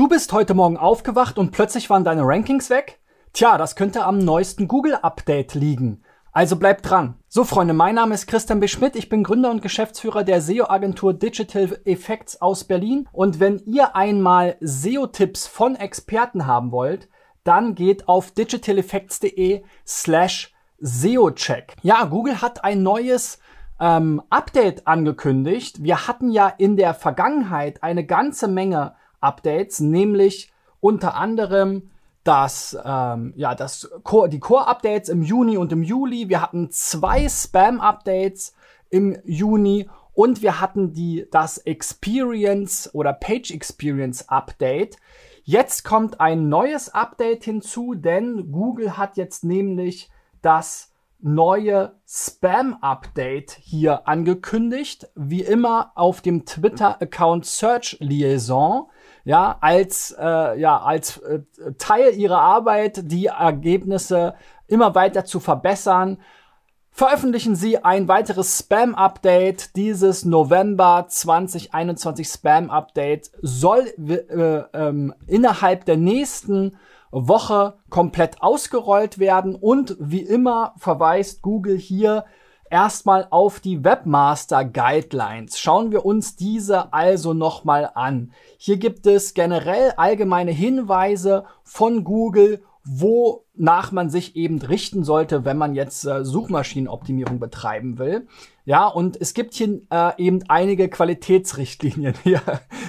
Du bist heute Morgen aufgewacht und plötzlich waren deine Rankings weg? Tja, das könnte am neuesten Google-Update liegen. Also bleib dran. So Freunde, mein Name ist Christian B. Schmidt. Ich bin Gründer und Geschäftsführer der SEO-Agentur Digital Effects aus Berlin. Und wenn ihr einmal SEO-Tipps von Experten haben wollt, dann geht auf digitaleffects.de slash SEO-Check. Ja, Google hat ein neues ähm, Update angekündigt. Wir hatten ja in der Vergangenheit eine ganze Menge Updates, nämlich unter anderem das, ähm, ja, das Core, die Core-Updates im Juni und im Juli. Wir hatten zwei Spam-Updates im Juni und wir hatten die, das Experience oder Page Experience Update. Jetzt kommt ein neues Update hinzu, denn Google hat jetzt nämlich das neue Spam-Update hier angekündigt. Wie immer auf dem Twitter-Account Search Liaison ja, als, äh, ja, als äh, Teil ihrer Arbeit die Ergebnisse immer weiter zu verbessern, veröffentlichen sie ein weiteres Spam-Update. Dieses November 2021 Spam-Update soll äh, ähm, innerhalb der nächsten Woche komplett ausgerollt werden und wie immer verweist Google hier erstmal auf die Webmaster Guidelines. Schauen wir uns diese also nochmal an. Hier gibt es generell allgemeine Hinweise von Google, wonach man sich eben richten sollte, wenn man jetzt äh, Suchmaschinenoptimierung betreiben will. Ja, und es gibt hier äh, eben einige Qualitätsrichtlinien. Hier,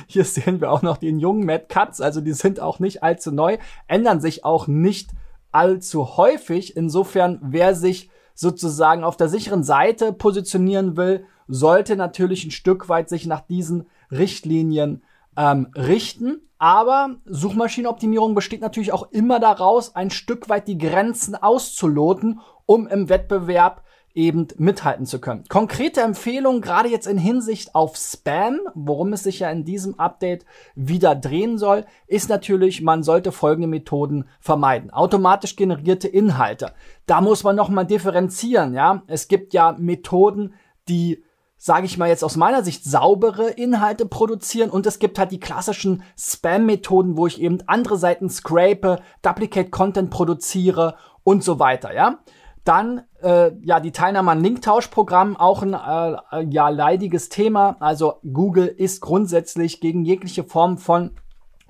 hier sehen wir auch noch den jungen Mad Cuts, also die sind auch nicht allzu neu, ändern sich auch nicht allzu häufig. Insofern, wer sich sozusagen auf der sicheren Seite positionieren will, sollte natürlich ein Stück weit sich nach diesen Richtlinien ähm, richten. Aber Suchmaschinenoptimierung besteht natürlich auch immer daraus, ein Stück weit die Grenzen auszuloten, um im Wettbewerb eben mithalten zu können. Konkrete Empfehlungen, gerade jetzt in Hinsicht auf Spam, worum es sich ja in diesem Update wieder drehen soll, ist natürlich, man sollte folgende Methoden vermeiden. Automatisch generierte Inhalte. Da muss man nochmal differenzieren, ja. Es gibt ja Methoden, die sage ich mal jetzt aus meiner Sicht, saubere Inhalte produzieren und es gibt halt die klassischen Spam-Methoden, wo ich eben andere Seiten scrape, Duplicate Content produziere und so weiter, ja. Dann äh, ja die Teilnahme an Linktauschprogrammen, auch ein äh, ja leidiges Thema. Also Google ist grundsätzlich gegen jegliche Form von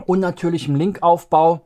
unnatürlichem Linkaufbau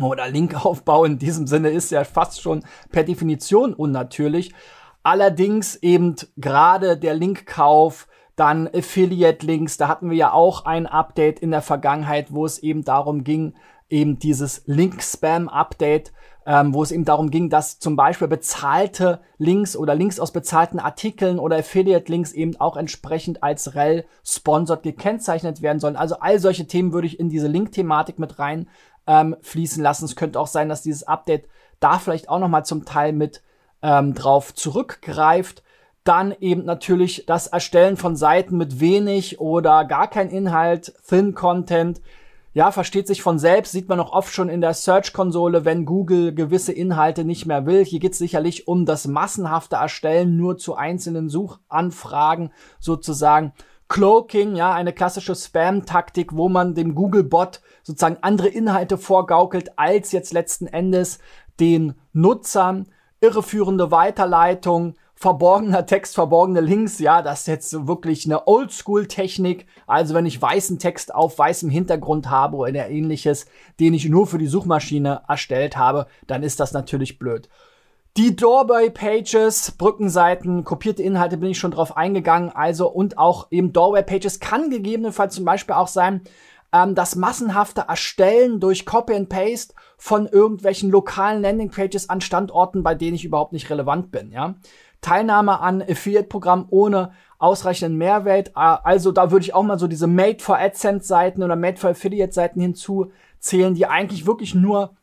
oder Linkaufbau in diesem Sinne ist ja fast schon per Definition unnatürlich. Allerdings eben gerade der Linkkauf, dann Affiliate-Links, da hatten wir ja auch ein Update in der Vergangenheit, wo es eben darum ging, eben dieses Link-Spam-Update ähm, wo es eben darum ging, dass zum Beispiel bezahlte Links oder Links aus bezahlten Artikeln oder Affiliate-Links eben auch entsprechend als rel sponsored gekennzeichnet werden sollen. Also all solche Themen würde ich in diese Link-Thematik mit rein ähm, fließen lassen. Es könnte auch sein, dass dieses Update da vielleicht auch nochmal zum Teil mit ähm, drauf zurückgreift. Dann eben natürlich das Erstellen von Seiten mit wenig oder gar kein Inhalt, Thin Content ja, versteht sich von selbst, sieht man auch oft schon in der Search-Konsole, wenn Google gewisse Inhalte nicht mehr will. Hier geht es sicherlich um das massenhafte Erstellen nur zu einzelnen Suchanfragen sozusagen. Cloaking, ja, eine klassische Spam-Taktik, wo man dem Google-Bot sozusagen andere Inhalte vorgaukelt, als jetzt letzten Endes den Nutzern. Irreführende Weiterleitung, verborgener Text, verborgene Links, ja, das ist jetzt wirklich eine Oldschool-Technik. Also wenn ich weißen Text auf weißem Hintergrund habe oder ähnliches, den ich nur für die Suchmaschine erstellt habe, dann ist das natürlich blöd. Die Doorway-Pages, Brückenseiten, kopierte Inhalte bin ich schon drauf eingegangen. Also und auch eben Doorway-Pages kann gegebenenfalls zum Beispiel auch sein, ähm, das massenhafte Erstellen durch Copy and Paste von irgendwelchen lokalen Landing-Pages an Standorten, bei denen ich überhaupt nicht relevant bin, ja. Teilnahme an Affiliate-Programm ohne ausreichenden Mehrwert. Ah, also da würde ich auch mal so diese Made for AdSense Seiten oder Made for Affiliate Seiten hinzuzählen, die eigentlich wirklich nur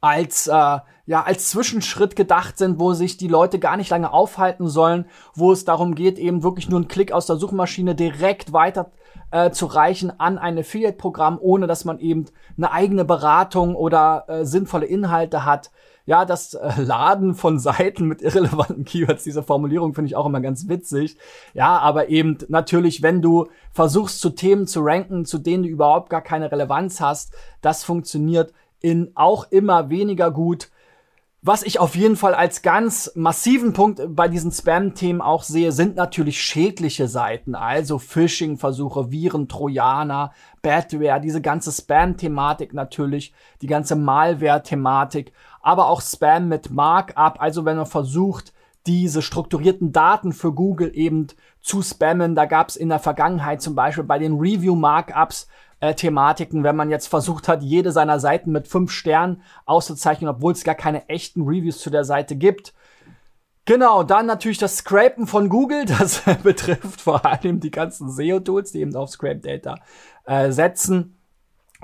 als äh, ja als Zwischenschritt gedacht sind, wo sich die Leute gar nicht lange aufhalten sollen, wo es darum geht, eben wirklich nur einen Klick aus der Suchmaschine direkt weiter äh, zu reichen an ein Affiliate-Programm, ohne dass man eben eine eigene Beratung oder äh, sinnvolle Inhalte hat. Ja, das äh, Laden von Seiten mit irrelevanten Keywords, diese Formulierung finde ich auch immer ganz witzig. Ja, aber eben natürlich, wenn du versuchst, zu Themen zu ranken, zu denen du überhaupt gar keine Relevanz hast, das funktioniert in auch immer weniger gut. Was ich auf jeden Fall als ganz massiven Punkt bei diesen Spam-Themen auch sehe, sind natürlich schädliche Seiten, also Phishing-Versuche, Viren, Trojaner, Badware, diese ganze Spam-Thematik natürlich, die ganze Malware-Thematik, aber auch Spam mit Markup, also wenn man versucht, diese strukturierten Daten für Google eben zu spammen. Da gab es in der Vergangenheit zum Beispiel bei den Review-Markups äh, Thematiken, wenn man jetzt versucht hat, jede seiner Seiten mit fünf Sternen auszuzeichnen, obwohl es gar keine echten Reviews zu der Seite gibt. Genau, dann natürlich das Scrapen von Google. Das betrifft vor allem die ganzen SEO-Tools, die eben auf Scrape Data äh, setzen.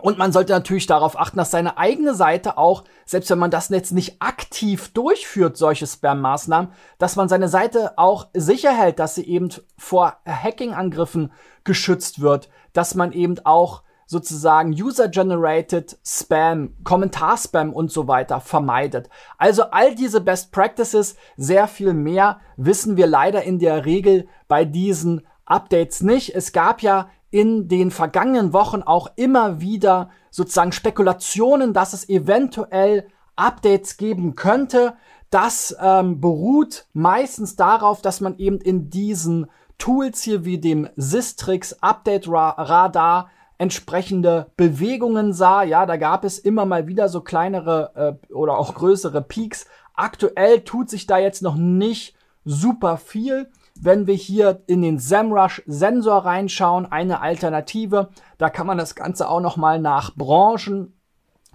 Und man sollte natürlich darauf achten, dass seine eigene Seite auch, selbst wenn man das Netz nicht aktiv durchführt, solche Spam-Maßnahmen, dass man seine Seite auch sicher hält, dass sie eben vor Hacking-Angriffen geschützt wird, dass man eben auch sozusagen User-Generated Spam, Kommentarspam und so weiter vermeidet. Also all diese Best Practices, sehr viel mehr wissen wir leider in der Regel bei diesen Updates nicht. Es gab ja in den vergangenen Wochen auch immer wieder sozusagen Spekulationen, dass es eventuell Updates geben könnte. Das ähm, beruht meistens darauf, dass man eben in diesen Tools hier wie dem Sistrix Update Radar entsprechende Bewegungen sah. Ja, da gab es immer mal wieder so kleinere äh, oder auch größere Peaks. Aktuell tut sich da jetzt noch nicht super viel. Wenn wir hier in den SEMrush Sensor reinschauen, eine Alternative, da kann man das Ganze auch noch mal nach Branchen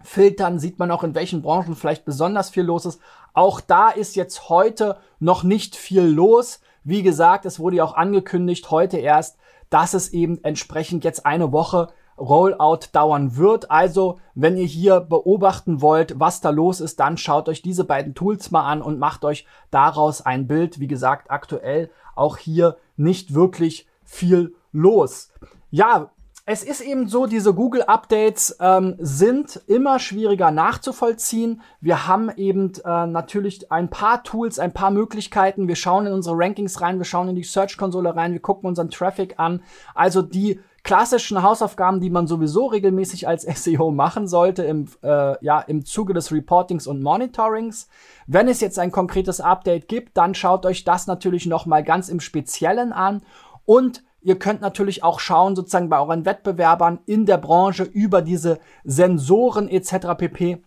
filtern, sieht man auch in welchen Branchen vielleicht besonders viel los ist. Auch da ist jetzt heute noch nicht viel los. Wie gesagt, es wurde ja auch angekündigt heute erst, dass es eben entsprechend jetzt eine Woche Rollout dauern wird. Also, wenn ihr hier beobachten wollt, was da los ist, dann schaut euch diese beiden Tools mal an und macht euch daraus ein Bild. Wie gesagt, aktuell auch hier nicht wirklich viel los. Ja, es ist eben so, diese Google-Updates ähm, sind immer schwieriger nachzuvollziehen. Wir haben eben äh, natürlich ein paar Tools, ein paar Möglichkeiten. Wir schauen in unsere Rankings rein, wir schauen in die Search-Konsole rein, wir gucken unseren Traffic an. Also die klassischen Hausaufgaben, die man sowieso regelmäßig als SEO machen sollte im, äh, ja, im Zuge des Reportings und Monitorings. Wenn es jetzt ein konkretes Update gibt, dann schaut euch das natürlich nochmal ganz im Speziellen an und Ihr könnt natürlich auch schauen, sozusagen bei euren Wettbewerbern in der Branche über diese Sensoren etc. pp,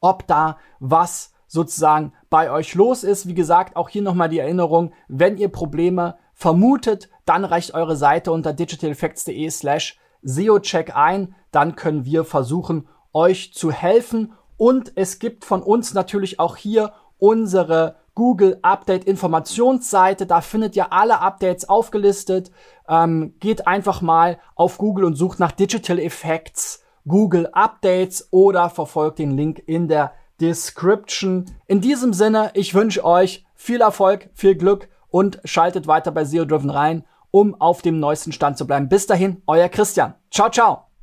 ob da was sozusagen bei euch los ist. Wie gesagt, auch hier nochmal die Erinnerung, wenn ihr Probleme vermutet, dann reicht eure Seite unter digitaleffects.de slash SEO-Check ein. Dann können wir versuchen, euch zu helfen. Und es gibt von uns natürlich auch hier unsere Google Update Informationsseite. Da findet ihr alle Updates aufgelistet. Ähm, geht einfach mal auf Google und sucht nach Digital Effects Google Updates oder verfolgt den Link in der Description. In diesem Sinne, ich wünsche euch viel Erfolg, viel Glück und schaltet weiter bei SEO Driven rein, um auf dem neuesten Stand zu bleiben. Bis dahin, euer Christian. Ciao, ciao.